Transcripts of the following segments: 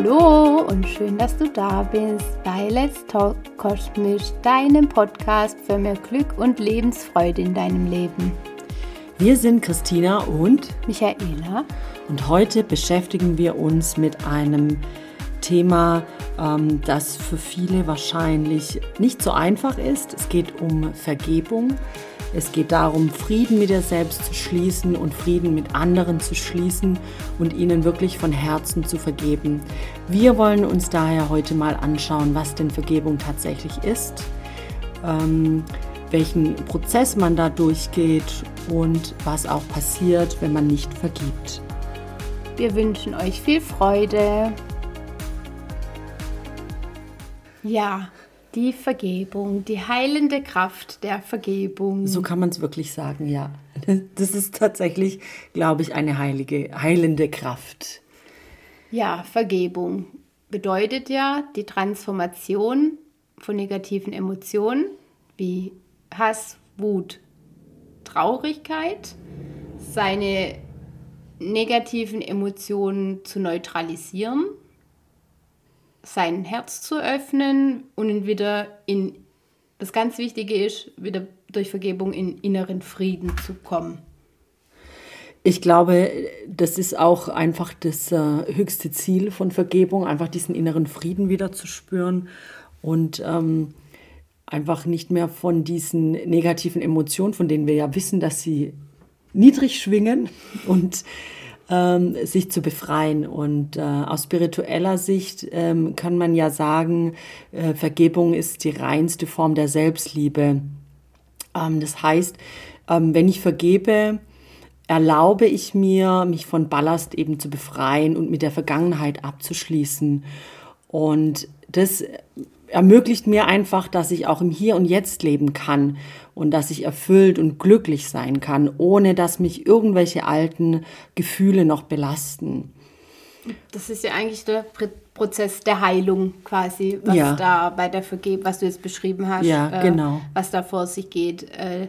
Hallo und schön, dass du da bist bei Let's Talk Kosmisch, deinem Podcast für mehr Glück und Lebensfreude in deinem Leben. Wir sind Christina und Michaela und heute beschäftigen wir uns mit einem Thema, ähm, das für viele wahrscheinlich nicht so einfach ist. Es geht um Vergebung. Es geht darum, Frieden mit dir selbst zu schließen und Frieden mit anderen zu schließen und ihnen wirklich von Herzen zu vergeben. Wir wollen uns daher heute mal anschauen, was denn Vergebung tatsächlich ist, ähm, welchen Prozess man da durchgeht und was auch passiert, wenn man nicht vergibt. Wir wünschen euch viel Freude. Ja, die Vergebung, die heilende Kraft der Vergebung. So kann man es wirklich sagen, ja. Das ist tatsächlich, glaube ich, eine heilige, heilende Kraft. Ja, Vergebung bedeutet ja die Transformation von negativen Emotionen wie Hass, Wut, Traurigkeit, seine negativen Emotionen zu neutralisieren sein Herz zu öffnen und wieder in, das ganz Wichtige ist, wieder durch Vergebung in inneren Frieden zu kommen. Ich glaube, das ist auch einfach das äh, höchste Ziel von Vergebung, einfach diesen inneren Frieden wieder zu spüren und ähm, einfach nicht mehr von diesen negativen Emotionen, von denen wir ja wissen, dass sie niedrig schwingen und ähm, sich zu befreien. Und äh, aus spiritueller Sicht ähm, kann man ja sagen, äh, Vergebung ist die reinste Form der Selbstliebe. Ähm, das heißt, ähm, wenn ich vergebe, erlaube ich mir, mich von Ballast eben zu befreien und mit der Vergangenheit abzuschließen. Und das ermöglicht mir einfach, dass ich auch im Hier und Jetzt leben kann und dass ich erfüllt und glücklich sein kann, ohne dass mich irgendwelche alten Gefühle noch belasten. Das ist ja eigentlich der Prozess der Heilung quasi, was ja. da bei der Vergebung, was du jetzt beschrieben hast, ja, äh, genau. was da vor sich geht, äh,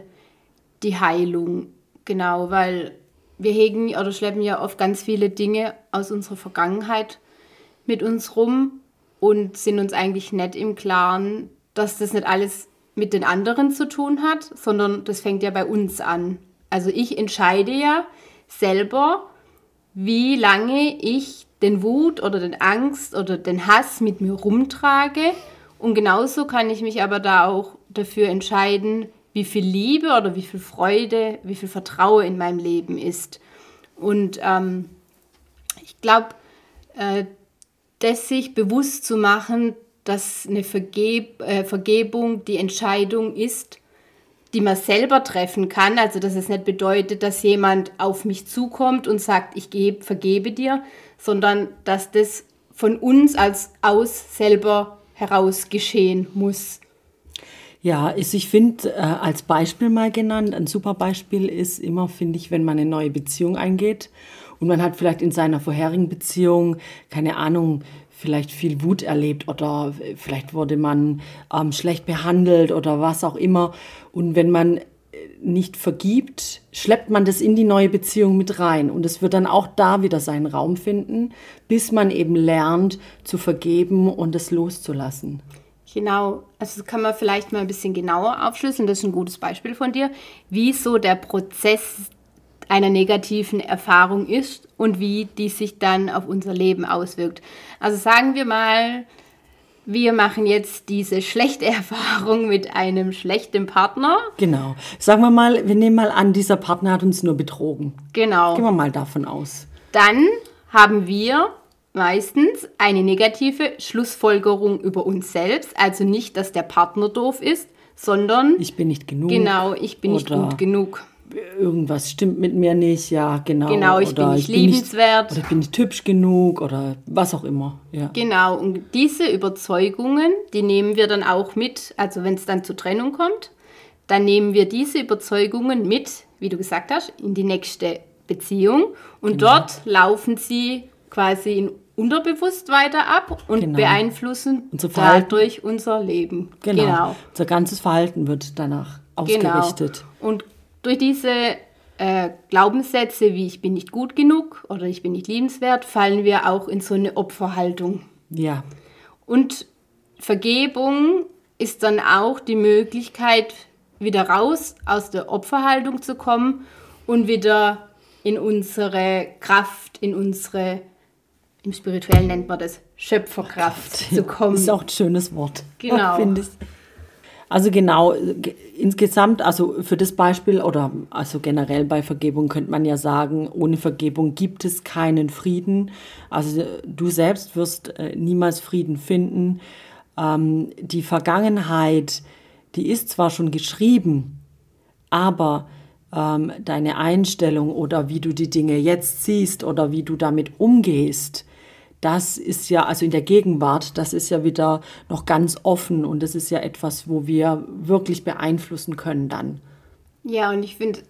die Heilung, genau, weil wir hegen oder schleppen ja oft ganz viele Dinge aus unserer Vergangenheit mit uns rum und sind uns eigentlich nicht im Klaren, dass das nicht alles mit den anderen zu tun hat, sondern das fängt ja bei uns an. Also ich entscheide ja selber, wie lange ich den Wut oder den Angst oder den Hass mit mir rumtrage. Und genauso kann ich mich aber da auch dafür entscheiden, wie viel Liebe oder wie viel Freude, wie viel Vertrauen in meinem Leben ist. Und ähm, ich glaube, äh, das sich bewusst zu machen, dass eine Vergeb äh, Vergebung die Entscheidung ist, die man selber treffen kann. Also dass es nicht bedeutet, dass jemand auf mich zukommt und sagt, ich geb, vergebe dir, sondern dass das von uns als aus selber heraus geschehen muss. Ja, ich finde, äh, als Beispiel mal genannt, ein super Beispiel ist immer, finde ich, wenn man eine neue Beziehung eingeht und man hat vielleicht in seiner vorherigen Beziehung, keine Ahnung, vielleicht viel Wut erlebt oder vielleicht wurde man ähm, schlecht behandelt oder was auch immer. Und wenn man äh, nicht vergibt, schleppt man das in die neue Beziehung mit rein. Und es wird dann auch da wieder seinen Raum finden, bis man eben lernt zu vergeben und es loszulassen. Genau, also kann man vielleicht mal ein bisschen genauer aufschlüsseln. Das ist ein gutes Beispiel von dir, wie so der Prozess einer negativen Erfahrung ist und wie die sich dann auf unser Leben auswirkt. Also sagen wir mal, wir machen jetzt diese schlechte Erfahrung mit einem schlechten Partner. Genau. Sagen wir mal, wir nehmen mal an, dieser Partner hat uns nur betrogen. Genau. Gehen wir mal davon aus. Dann haben wir meistens eine negative Schlussfolgerung über uns selbst. Also nicht, dass der Partner doof ist, sondern. Ich bin nicht genug. Genau, ich bin nicht gut genug irgendwas stimmt mit mir nicht, ja, genau. Genau, ich oder bin nicht ich liebenswert. Bin nicht, oder ich bin nicht hübsch genug oder was auch immer, ja. Genau, und diese Überzeugungen, die nehmen wir dann auch mit, also wenn es dann zur Trennung kommt, dann nehmen wir diese Überzeugungen mit, wie du gesagt hast, in die nächste Beziehung und genau. dort laufen sie quasi in unterbewusst weiter ab und genau. beeinflussen unser dadurch unser Leben. Genau. genau. Unser ganzes Verhalten wird danach genau. ausgerichtet. Genau. Und durch diese äh, Glaubenssätze wie ich bin nicht gut genug oder ich bin nicht liebenswert, fallen wir auch in so eine Opferhaltung. Ja. Und Vergebung ist dann auch die Möglichkeit, wieder raus aus der Opferhaltung zu kommen und wieder in unsere Kraft, in unsere, im Spirituellen nennt man das, Schöpferkraft zu kommen. Ist auch ein schönes Wort. Genau. Finde ich. Also genau, insgesamt, also für das Beispiel oder also generell bei Vergebung könnte man ja sagen, ohne Vergebung gibt es keinen Frieden. Also du selbst wirst äh, niemals Frieden finden. Ähm, die Vergangenheit, die ist zwar schon geschrieben, aber ähm, deine Einstellung oder wie du die Dinge jetzt siehst oder wie du damit umgehst, das ist ja, also in der Gegenwart, das ist ja wieder noch ganz offen und das ist ja etwas, wo wir wirklich beeinflussen können dann. Ja, und ich finde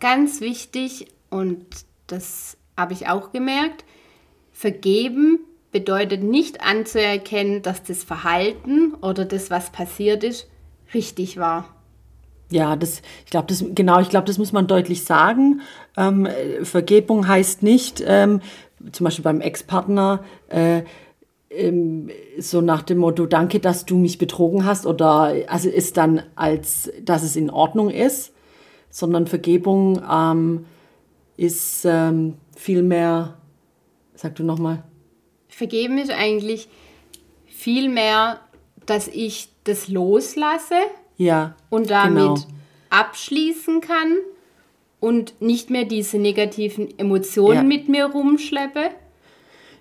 ganz wichtig, und das habe ich auch gemerkt, vergeben bedeutet nicht anzuerkennen, dass das Verhalten oder das, was passiert ist, richtig war. Ja, das, ich glaube, das, genau, ich glaube, das muss man deutlich sagen. Ähm, Vergebung heißt nicht, ähm, zum Beispiel beim Ex-Partner, äh, ähm, so nach dem Motto, danke, dass du mich betrogen hast, oder also ist dann als, dass es in Ordnung ist, sondern Vergebung ähm, ist ähm, vielmehr, sag du nochmal. Vergeben ist eigentlich vielmehr, dass ich das loslasse ja, und damit genau. abschließen kann und nicht mehr diese negativen Emotionen ja. mit mir rumschleppe.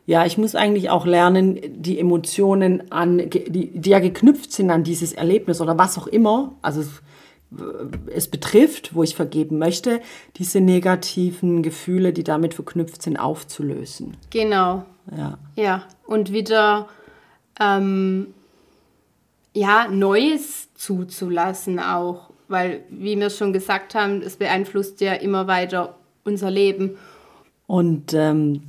Ja, ich muss eigentlich auch lernen, die Emotionen an, die, die ja geknüpft sind an dieses Erlebnis oder was auch immer, also es betrifft, wo ich vergeben möchte, diese negativen Gefühle, die damit verknüpft sind, aufzulösen. Genau. Ja. Ja, und wieder ähm, ja, Neues zuzulassen auch weil, wie wir schon gesagt haben, es beeinflusst ja immer weiter unser Leben. Und ähm,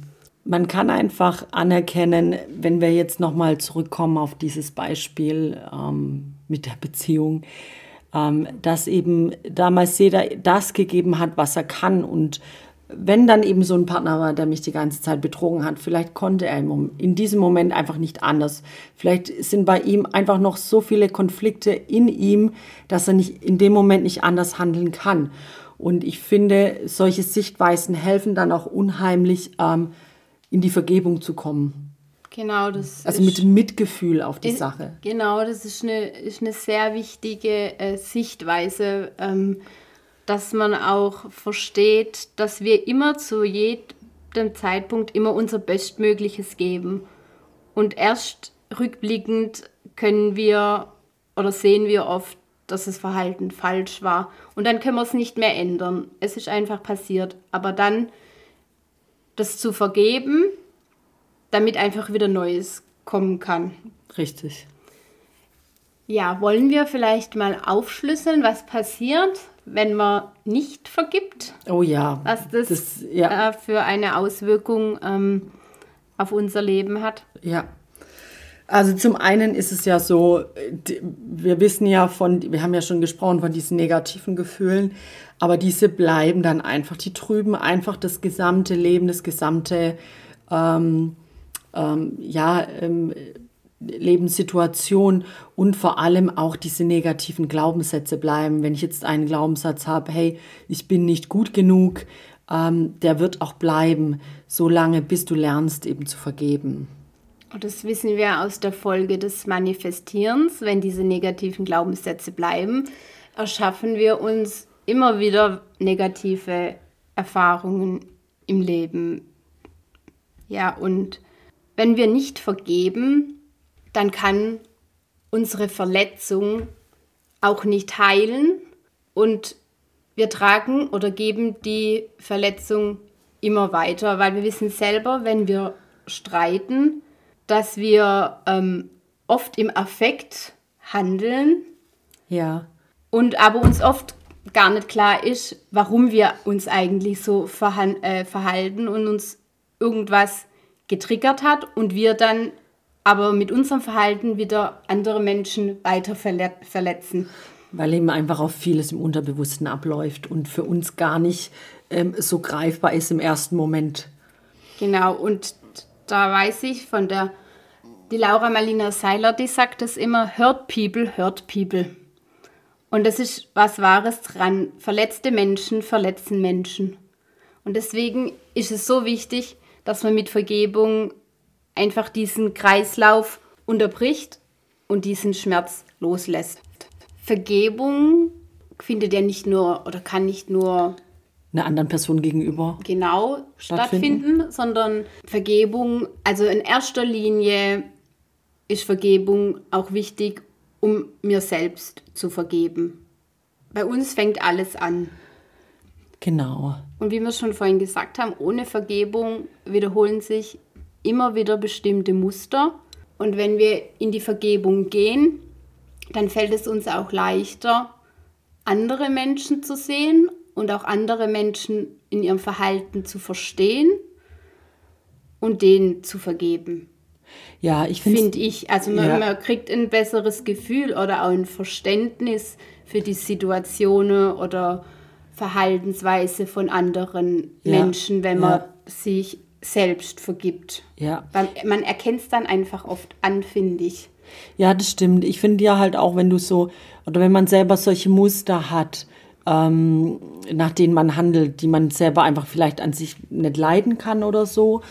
man kann einfach anerkennen, wenn wir jetzt nochmal zurückkommen auf dieses Beispiel ähm, mit der Beziehung, ähm, dass eben damals jeder das gegeben hat, was er kann und wenn dann eben so ein Partner war, der mich die ganze Zeit betrogen hat, vielleicht konnte er in diesem Moment einfach nicht anders. Vielleicht sind bei ihm einfach noch so viele Konflikte in ihm, dass er nicht in dem Moment nicht anders handeln kann. Und ich finde, solche Sichtweisen helfen dann auch unheimlich, ähm, in die Vergebung zu kommen. Genau, das Also mit Mitgefühl auf die ist, Sache. Genau, das ist eine, ist eine sehr wichtige äh, Sichtweise. Ähm, dass man auch versteht, dass wir immer zu jedem Zeitpunkt immer unser Bestmögliches geben. Und erst rückblickend können wir oder sehen wir oft, dass das Verhalten falsch war. Und dann können wir es nicht mehr ändern. Es ist einfach passiert. Aber dann das zu vergeben, damit einfach wieder Neues kommen kann. Richtig. Ja, wollen wir vielleicht mal aufschlüsseln, was passiert, wenn man nicht vergibt. Oh ja. Was das, das ja. äh, für eine Auswirkung ähm, auf unser Leben hat. Ja. Also zum einen ist es ja so, wir wissen ja von, wir haben ja schon gesprochen von diesen negativen Gefühlen, aber diese bleiben dann einfach, die trüben einfach das gesamte Leben, das gesamte, ähm, ähm, ja, ähm, Lebenssituation und vor allem auch diese negativen Glaubenssätze bleiben. Wenn ich jetzt einen Glaubenssatz habe, hey, ich bin nicht gut genug, ähm, der wird auch bleiben, solange bis du lernst eben zu vergeben. Und das wissen wir aus der Folge des Manifestierens. Wenn diese negativen Glaubenssätze bleiben, erschaffen wir uns immer wieder negative Erfahrungen im Leben. Ja, und wenn wir nicht vergeben, dann kann unsere Verletzung auch nicht heilen und wir tragen oder geben die Verletzung immer weiter, weil wir wissen selber, wenn wir streiten, dass wir ähm, oft im Affekt handeln. Ja. Und aber uns oft gar nicht klar ist, warum wir uns eigentlich so äh, verhalten und uns irgendwas getriggert hat und wir dann aber mit unserem Verhalten wieder andere Menschen weiter verletzen. Weil eben einfach auch vieles im Unterbewussten abläuft und für uns gar nicht ähm, so greifbar ist im ersten Moment. Genau, und da weiß ich von der, die Laura Malina Seiler, die sagt das immer, hurt people, hurt people. Und das ist was Wahres dran. Verletzte Menschen verletzen Menschen. Und deswegen ist es so wichtig, dass man mit Vergebung einfach diesen Kreislauf unterbricht und diesen Schmerz loslässt. Vergebung findet ja nicht nur oder kann nicht nur einer anderen Person gegenüber genau stattfinden, stattfinden sondern Vergebung, also in erster Linie ist Vergebung auch wichtig, um mir selbst zu vergeben. Bei uns fängt alles an. Genau. Und wie wir schon vorhin gesagt haben, ohne Vergebung wiederholen sich immer wieder bestimmte Muster. Und wenn wir in die Vergebung gehen, dann fällt es uns auch leichter, andere Menschen zu sehen und auch andere Menschen in ihrem Verhalten zu verstehen und denen zu vergeben. Ja, ich finde. Finde ich. Also man, ja. man, kriegt ein besseres Gefühl oder auch ein Verständnis für die Situationen oder Verhaltensweise von anderen ja. Menschen, wenn man ja. sich selbst vergibt. Ja. Weil man erkennt es dann einfach oft an, finde ich. Ja, das stimmt. Ich finde ja halt auch, wenn du so, oder wenn man selber solche Muster hat, ähm, nach denen man handelt, die man selber einfach vielleicht an sich nicht leiden kann oder so.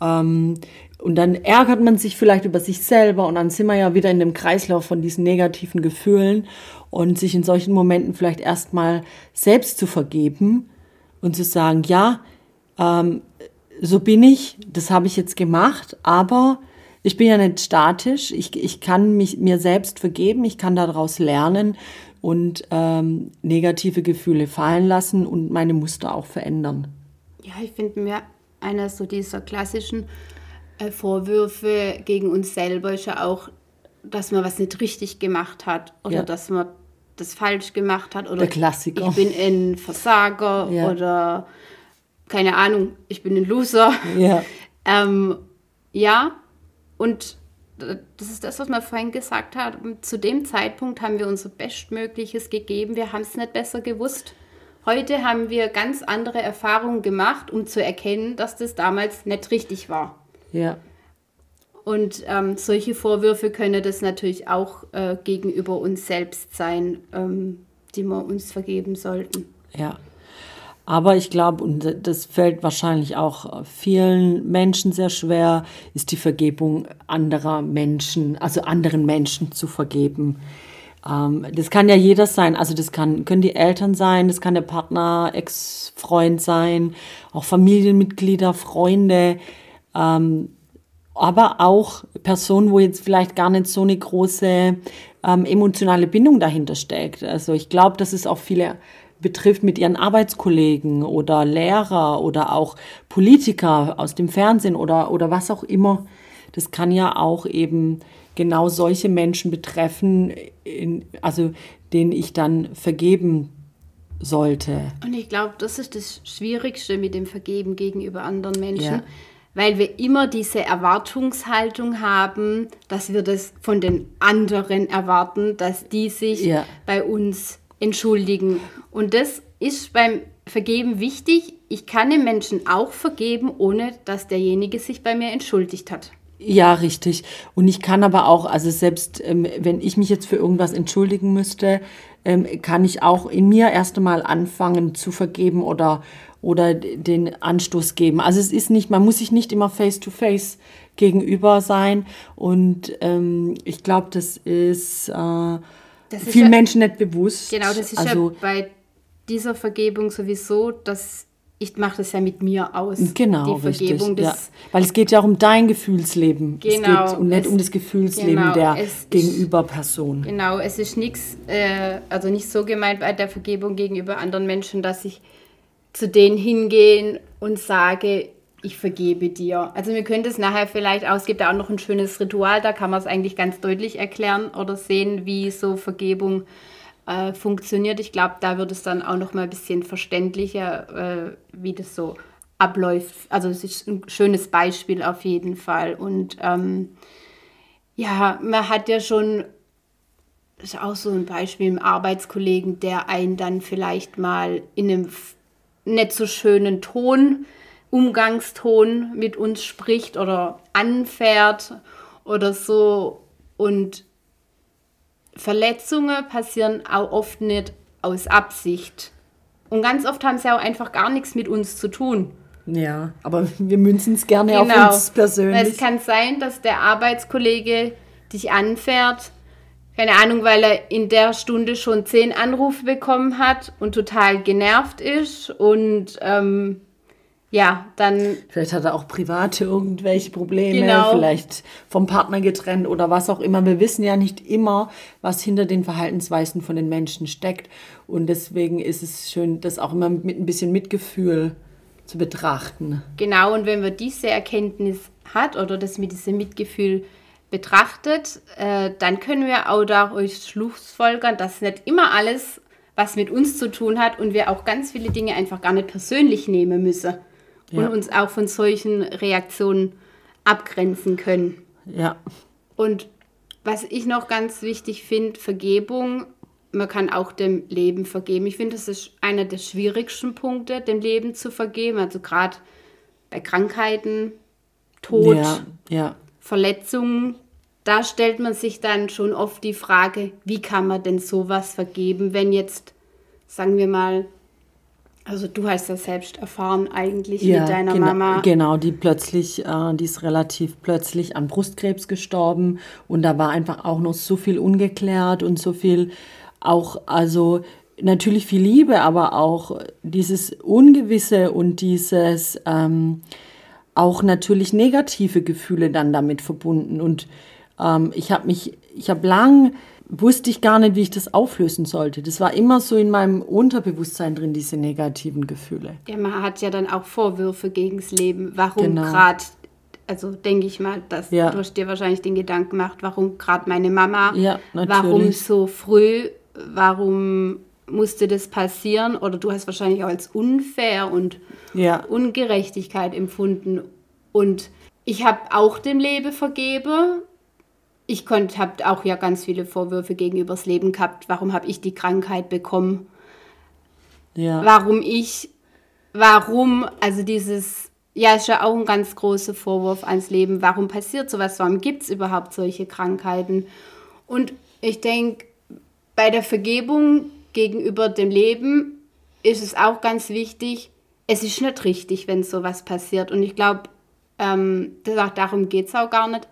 Ähm, und dann ärgert man sich vielleicht über sich selber und dann sind wir ja wieder in dem Kreislauf von diesen negativen Gefühlen und sich in solchen Momenten vielleicht erstmal selbst zu vergeben und zu sagen, ja, ähm, so bin ich, das habe ich jetzt gemacht, aber ich bin ja nicht statisch, ich, ich kann mich mir selbst vergeben, ich kann daraus lernen und ähm, negative Gefühle fallen lassen und meine Muster auch verändern. Ja, ich finde mir einer so dieser klassischen äh, Vorwürfe gegen uns selber ist ja auch, dass man was nicht richtig gemacht hat oder ja. dass man das falsch gemacht hat oder Der Klassiker. ich bin ein Versager ja. oder keine Ahnung, ich bin ein Loser. Ja. ähm, ja, und das ist das, was man vorhin gesagt hat. Zu dem Zeitpunkt haben wir unser Bestmögliches gegeben. Wir haben es nicht besser gewusst. Heute haben wir ganz andere Erfahrungen gemacht, um zu erkennen, dass das damals nicht richtig war. Ja. Und ähm, solche Vorwürfe können das natürlich auch äh, gegenüber uns selbst sein, ähm, die wir uns vergeben sollten. Ja. Aber ich glaube, und das fällt wahrscheinlich auch vielen Menschen sehr schwer, ist die Vergebung anderer Menschen, also anderen Menschen zu vergeben. Ähm, das kann ja jeder sein. Also das kann, können die Eltern sein, das kann der Partner, Ex-Freund sein, auch Familienmitglieder, Freunde. Ähm, aber auch Personen, wo jetzt vielleicht gar nicht so eine große ähm, emotionale Bindung dahinter steckt. Also ich glaube, dass es auch viele betrifft mit ihren Arbeitskollegen oder Lehrer oder auch Politiker aus dem Fernsehen oder, oder was auch immer. Das kann ja auch eben genau solche Menschen betreffen, in, also denen ich dann vergeben sollte. Und ich glaube, das ist das Schwierigste mit dem Vergeben gegenüber anderen Menschen, ja. weil wir immer diese Erwartungshaltung haben, dass wir das von den anderen erwarten, dass die sich ja. bei uns entschuldigen. Und das ist beim Vergeben wichtig. Ich kann dem Menschen auch vergeben, ohne dass derjenige sich bei mir entschuldigt hat. Ja, richtig. Und ich kann aber auch, also selbst ähm, wenn ich mich jetzt für irgendwas entschuldigen müsste, ähm, kann ich auch in mir erst einmal anfangen zu vergeben oder, oder den Anstoß geben. Also es ist nicht, man muss sich nicht immer face to face gegenüber sein. Und ähm, ich glaube, das ist äh, vielen ja, Menschen nicht bewusst. Genau, das ist also, ja bei dieser Vergebung sowieso, dass ich mache das ja mit mir aus. Genau, die Vergebung richtig, ja. Weil es geht ja auch um dein Gefühlsleben. Genau. Es geht nicht es, um das Gefühlsleben genau, der Gegenüberperson. Genau, es ist nichts, äh, also nicht so gemeint bei der Vergebung gegenüber anderen Menschen, dass ich zu denen hingehe und sage, ich vergebe dir. Also wir können das nachher vielleicht auch, es gibt ja auch noch ein schönes Ritual, da kann man es eigentlich ganz deutlich erklären oder sehen, wie so Vergebung äh, funktioniert. Ich glaube, da wird es dann auch noch mal ein bisschen verständlicher, äh, wie das so abläuft. Also es ist ein schönes Beispiel auf jeden Fall. Und ähm, ja, man hat ja schon das ist auch so ein Beispiel im Arbeitskollegen, der einen dann vielleicht mal in einem nicht so schönen Ton, Umgangston mit uns spricht oder anfährt oder so. Und Verletzungen passieren auch oft nicht aus Absicht. Und ganz oft haben sie auch einfach gar nichts mit uns zu tun. Ja, aber wir münzen es gerne genau. auf uns persönlich. Es kann sein, dass der Arbeitskollege dich anfährt, keine Ahnung, weil er in der Stunde schon zehn Anrufe bekommen hat und total genervt ist und ähm, ja, dann. Vielleicht hat er auch private irgendwelche Probleme, genau. vielleicht vom Partner getrennt oder was auch immer. Wir wissen ja nicht immer, was hinter den Verhaltensweisen von den Menschen steckt. Und deswegen ist es schön, das auch immer mit ein bisschen Mitgefühl zu betrachten. Genau, und wenn man diese Erkenntnis hat oder das mit diesem Mitgefühl betrachtet, äh, dann können wir auch daraus schlussfolgern, dass nicht immer alles, was mit uns zu tun hat und wir auch ganz viele Dinge einfach gar nicht persönlich nehmen müssen und uns auch von solchen Reaktionen abgrenzen können. Ja. Und was ich noch ganz wichtig finde, Vergebung, man kann auch dem Leben vergeben. Ich finde, das ist einer der schwierigsten Punkte, dem Leben zu vergeben. Also gerade bei Krankheiten, Tod, ja, ja. Verletzungen, da stellt man sich dann schon oft die Frage, wie kann man denn sowas vergeben, wenn jetzt, sagen wir mal, also du hast das selbst erfahren eigentlich ja, mit deiner genau, Mama. Genau, die plötzlich, äh, die ist relativ plötzlich an Brustkrebs gestorben und da war einfach auch noch so viel ungeklärt und so viel auch, also natürlich viel Liebe, aber auch dieses Ungewisse und dieses ähm, auch natürlich negative Gefühle dann damit verbunden und ähm, ich habe mich, ich habe lang wusste ich gar nicht, wie ich das auflösen sollte. Das war immer so in meinem Unterbewusstsein drin, diese negativen Gefühle. Ja, man hat ja dann auch Vorwürfe gegen das Leben. Warum genau. gerade, also denke ich mal, dass ja. du dir wahrscheinlich den Gedanken gemacht, warum gerade meine Mama, ja, warum so früh, warum musste das passieren? Oder du hast wahrscheinlich auch als unfair und ja. Ungerechtigkeit empfunden. Und ich habe auch dem Leben vergeben ich habe auch ja ganz viele Vorwürfe gegenüber das Leben gehabt. Warum habe ich die Krankheit bekommen? Ja. Warum ich, warum, also dieses, ja, ist ja auch ein ganz großer Vorwurf ans Leben. Warum passiert sowas? Warum gibt es überhaupt solche Krankheiten? Und ich denke, bei der Vergebung gegenüber dem Leben ist es auch ganz wichtig, es ist nicht richtig, wenn sowas passiert. Und ich glaube, ähm, darum geht es auch gar nicht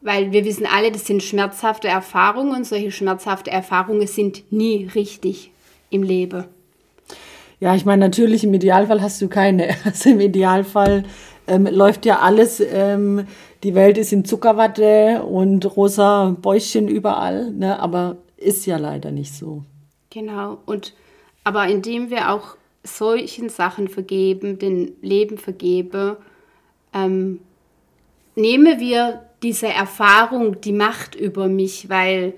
weil wir wissen alle, das sind schmerzhafte Erfahrungen und solche schmerzhafte Erfahrungen sind nie richtig im Leben. Ja, ich meine, natürlich im Idealfall hast du keine. Also im Idealfall ähm, läuft ja alles, ähm, die Welt ist in Zuckerwatte und rosa Bäuschen überall, ne? aber ist ja leider nicht so. Genau, und aber indem wir auch solchen Sachen vergeben, den Leben vergeben, ähm, nehmen wir diese Erfahrung die Macht über mich, weil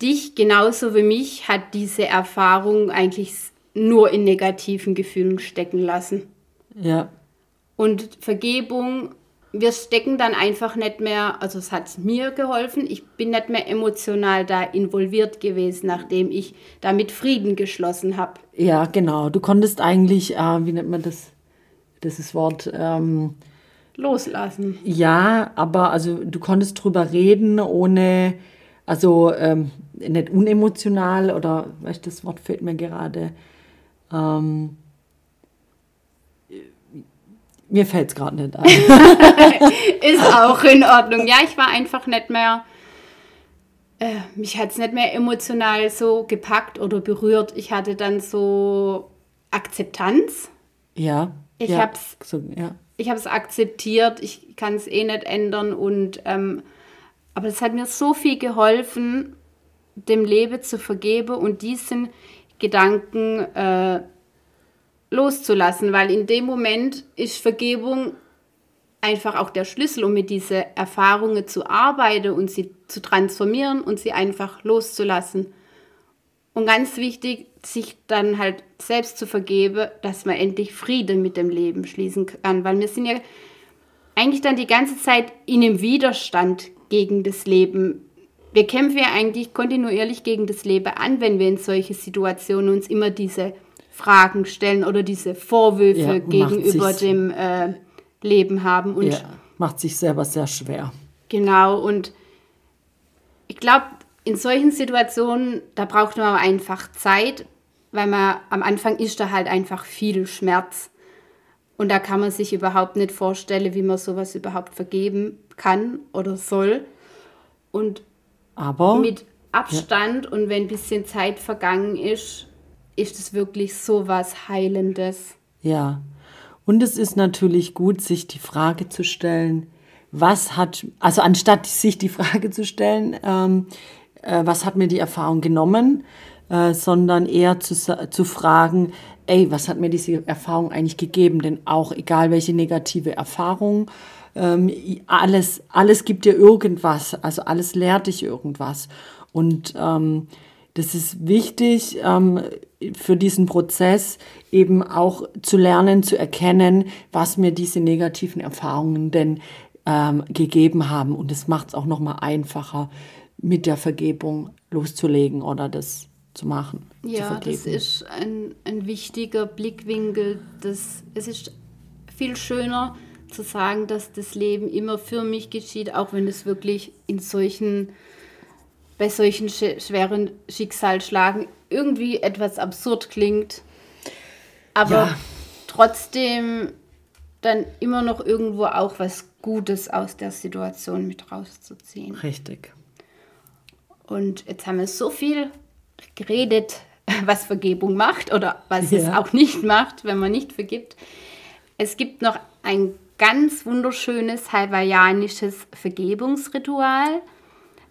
dich genauso wie mich hat diese Erfahrung eigentlich nur in negativen Gefühlen stecken lassen. Ja. Und Vergebung, wir stecken dann einfach nicht mehr, also es hat mir geholfen, ich bin nicht mehr emotional da involviert gewesen, nachdem ich damit Frieden geschlossen habe. Ja, genau. Du konntest eigentlich, äh, wie nennt man das, das Wort, ähm, loslassen. Ja, aber also du konntest drüber reden, ohne, also ähm, nicht unemotional oder, weißt das Wort fehlt mir gerade. Ähm, mir fällt es gerade nicht ein. Ist auch in Ordnung. Ja, ich war einfach nicht mehr, äh, mich hat es nicht mehr emotional so gepackt oder berührt. Ich hatte dann so Akzeptanz. Ja. Ich ja, hab's, so, ja ich habe es akzeptiert, ich kann es eh nicht ändern und ähm, aber es hat mir so viel geholfen, dem Leben zu vergeben und diesen Gedanken äh, loszulassen, weil in dem Moment ist Vergebung einfach auch der Schlüssel, um mit diesen Erfahrungen zu arbeiten und sie zu transformieren und sie einfach loszulassen. Und ganz wichtig, sich dann halt selbst zu vergeben, dass man endlich Frieden mit dem Leben schließen kann. Weil wir sind ja eigentlich dann die ganze Zeit in einem Widerstand gegen das Leben. wir kämpfen ja eigentlich kontinuierlich gegen das Leben an, wenn wir in solche Situationen uns immer diese Fragen stellen oder diese Vorwürfe Ja, gegenüber dem äh, Leben haben. Und Ja, macht sich selber sehr schwer. Genau, und ich glaube, in solchen Situationen, da braucht man einfach Zeit, weil man am Anfang ist da halt einfach viel Schmerz. Und da kann man sich überhaupt nicht vorstellen, wie man sowas überhaupt vergeben kann oder soll. Und Aber mit Abstand und wenn ein bisschen Zeit vergangen ist, ist es wirklich so was Heilendes. Ja, und es ist natürlich gut, sich die Frage zu stellen, was hat, also anstatt sich die Frage zu stellen, ähm, äh, was hat mir die Erfahrung genommen, äh, sondern eher zu, zu fragen, ey, was hat mir diese Erfahrung eigentlich gegeben? Denn auch egal welche negative Erfahrung, ähm, alles, alles gibt dir irgendwas, also alles lehrt dich irgendwas. Und ähm, das ist wichtig ähm, für diesen Prozess eben auch zu lernen, zu erkennen, was mir diese negativen Erfahrungen denn ähm, gegeben haben. Und das macht es auch nochmal einfacher, mit der Vergebung loszulegen oder das zu machen. zu Ja, das vergeben. ist ein, ein wichtiger Blickwinkel. Das, es ist viel schöner zu sagen, dass das Leben immer für mich geschieht, auch wenn es wirklich in solchen, bei solchen sch schweren Schicksalsschlagen irgendwie etwas absurd klingt. Aber Ja. trotzdem dann immer noch irgendwo auch was Gutes aus der Situation mit rauszuziehen. Richtig. Und jetzt haben wir so viel geredet, was Vergebung macht oder was es Ja. auch nicht macht, wenn man nicht vergibt. Es gibt noch ein ganz wunderschönes hawaiianisches Vergebungsritual,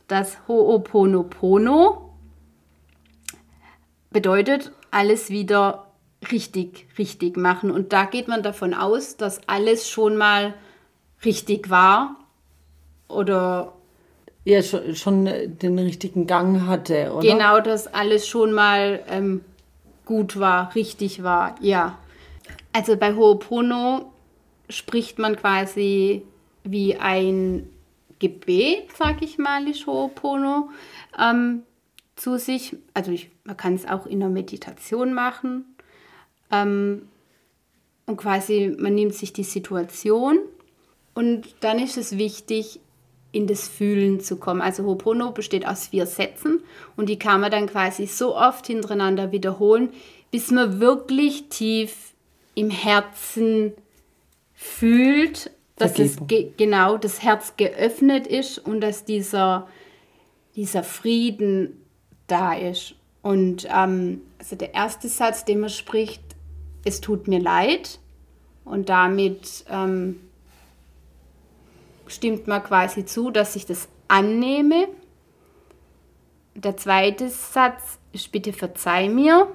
das Ho'oponopono. Bedeutet, alles wieder richtig, richtig machen. Und da geht man davon aus, dass alles schon mal richtig war oder Ja, schon, schon den richtigen Gang hatte, oder? Genau, dass alles schon mal ähm, gut war, richtig war, ja. Also bei Ho'opono spricht man quasi wie ein Gebet, sag ich mal, ist Ho'opono, ähm, zu sich. Also ich, man kann es auch in der Meditation machen. Ähm, und quasi, man nimmt sich die Situation und dann ist es wichtig, in das Fühlen zu kommen. Also Ho'opono besteht aus vier Sätzen und die kann man dann quasi so oft hintereinander wiederholen, bis man wirklich tief im Herzen fühlt, dass das Vergebung. ge genau das Herz geöffnet ist und dass dieser, dieser Frieden da ist. Und ähm, also der erste Satz, den man spricht, es tut mir leid. Und damit ähm, stimmt man quasi zu, dass ich das annehme. Der zweite Satz ist bitte verzeih mir.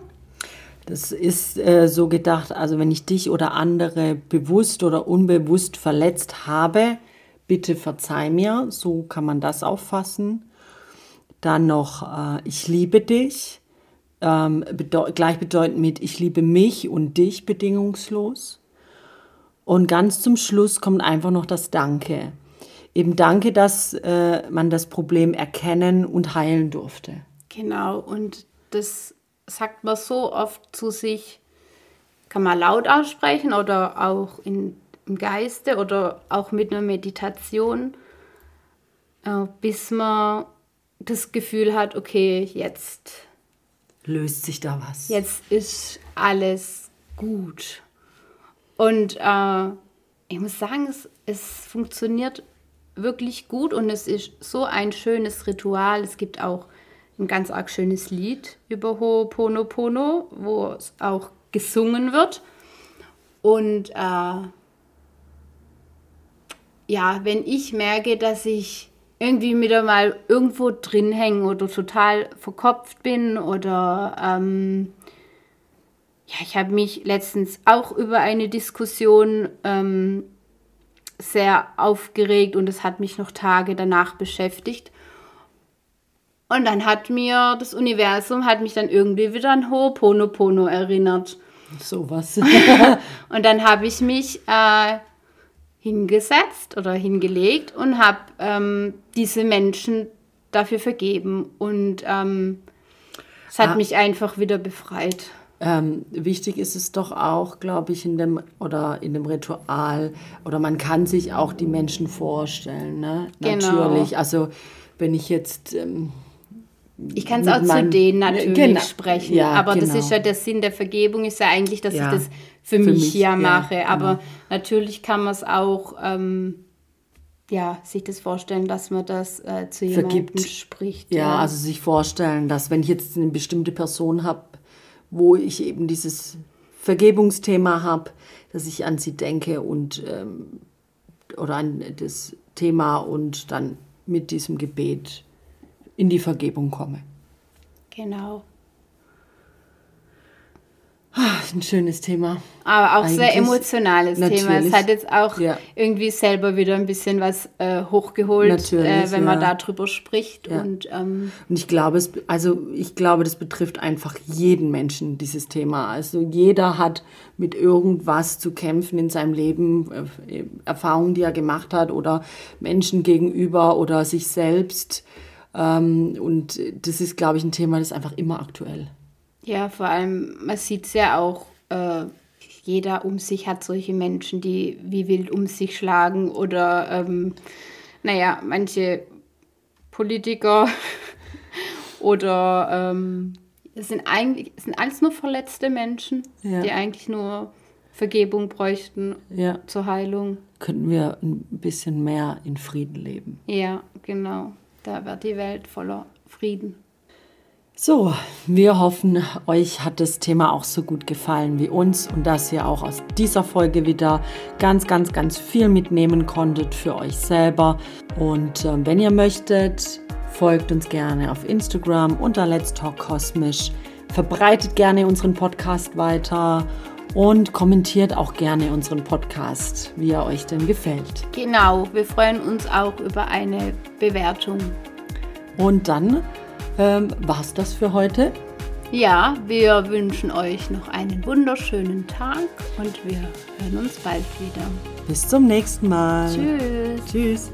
Das ist äh, so gedacht, also wenn ich dich oder andere bewusst oder unbewusst verletzt habe, bitte verzeih mir, so kann man das auffassen. Dann noch, äh, ich liebe dich, ähm, bedeu gleichbedeutend mit, ich liebe mich und dich bedingungslos. Und ganz zum Schluss kommt einfach noch das Danke. Eben Danke, dass äh, man das Problem erkennen und heilen durfte. Genau, und das sagt man so oft zu sich, kann man laut aussprechen oder auch in, im Geiste oder auch mit einer Meditation, äh, bis man das Gefühl hat, okay, jetzt, Löst sich da was? jetzt ist alles gut. Und äh, ich muss sagen, es, es funktioniert wirklich gut und es ist so ein schönes Ritual. Es gibt auch ein ganz arg schönes Lied über Ho'oponopono, wo es auch gesungen wird. Und äh, ja, wenn ich merke, dass ich irgendwie wieder mal irgendwo drin hänge oder total verkopft bin oder ähm, ja, ich habe mich letztens auch über eine Diskussion ähm, sehr aufgeregt und es hat mich noch Tage danach beschäftigt. Und dann hat mir das Universum, hat mich dann irgendwie wieder an Ho'oponopono erinnert. Sowas. Und dann habe ich mich äh, hingesetzt oder hingelegt und habe ähm, diese Menschen dafür vergeben und ähm, es hat Ah. mich einfach wieder befreit. Ähm, wichtig ist es doch auch, glaube ich, in dem oder in dem Ritual oder man kann sich auch die Menschen vorstellen, ne? Genau. Natürlich. Also wenn ich jetzt ähm, Ich kann es auch zu denen natürlich Genau. sprechen, Ja, aber das genau. ist ja der Sinn der Vergebung, ist ja eigentlich, dass Ja, ich das für, für mich, mich, ja ja, mache. Aber genau. natürlich kann man es auch, ähm, ja, sich das vorstellen, dass man das äh, zu jemandem Vergibt. spricht. Ja, also sich vorstellen, dass wenn ich jetzt eine bestimmte Person habe, wo ich eben dieses Vergebungsthema habe, dass ich an sie denke und ähm, oder an das Thema und dann mit diesem Gebet in die Vergebung komme. genau. Ist ein schönes Thema. Aber auch sehr Eigentlich- emotionales Thema. Es Natürlich. hat jetzt auch Ja. irgendwie selber wieder ein bisschen was äh, hochgeholt, Natürlich, äh, wenn man ja. darüber spricht. Ja. Und ähm, Und ich glaube, es, also ich glaube, das betrifft einfach jeden Menschen, dieses Thema. Also jeder hat mit irgendwas zu kämpfen in seinem Leben, äh, Erfahrungen, die er gemacht hat oder Menschen gegenüber oder sich selbst. Ähm, und das ist, glaube ich, ein Thema, das ist einfach immer aktuell. Ja, vor allem, man sieht es ja auch, äh, jeder um sich hat solche Menschen, die wie wild um sich schlagen oder, ähm, naja, manche Politiker oder ähm, es sind eigentlich es sind alles nur verletzte Menschen, Ja. die eigentlich nur Vergebung bräuchten Ja, zur Heilung. könnten wir ein bisschen mehr in Frieden leben. Ja, genau. Da wird die Welt voller Frieden. So, wir hoffen, euch hat das Thema auch so gut gefallen wie uns und dass ihr auch aus dieser Folge wieder ganz, ganz, ganz viel mitnehmen konntet für euch selber. Und ähm, wenn ihr möchtet, folgt uns gerne auf Instagram unter Let's Talk Kosmisch. Verbreitet gerne unseren Podcast weiter und kommentiert auch gerne unseren Podcast, wie er euch denn gefällt. Genau, wir freuen uns auch über eine Bewertung. Und dann ähm, war's das für heute. Ja, wir wünschen euch noch einen wunderschönen Tag und wir hören uns bald wieder. Bis zum nächsten Mal. Tschüss. Tschüss.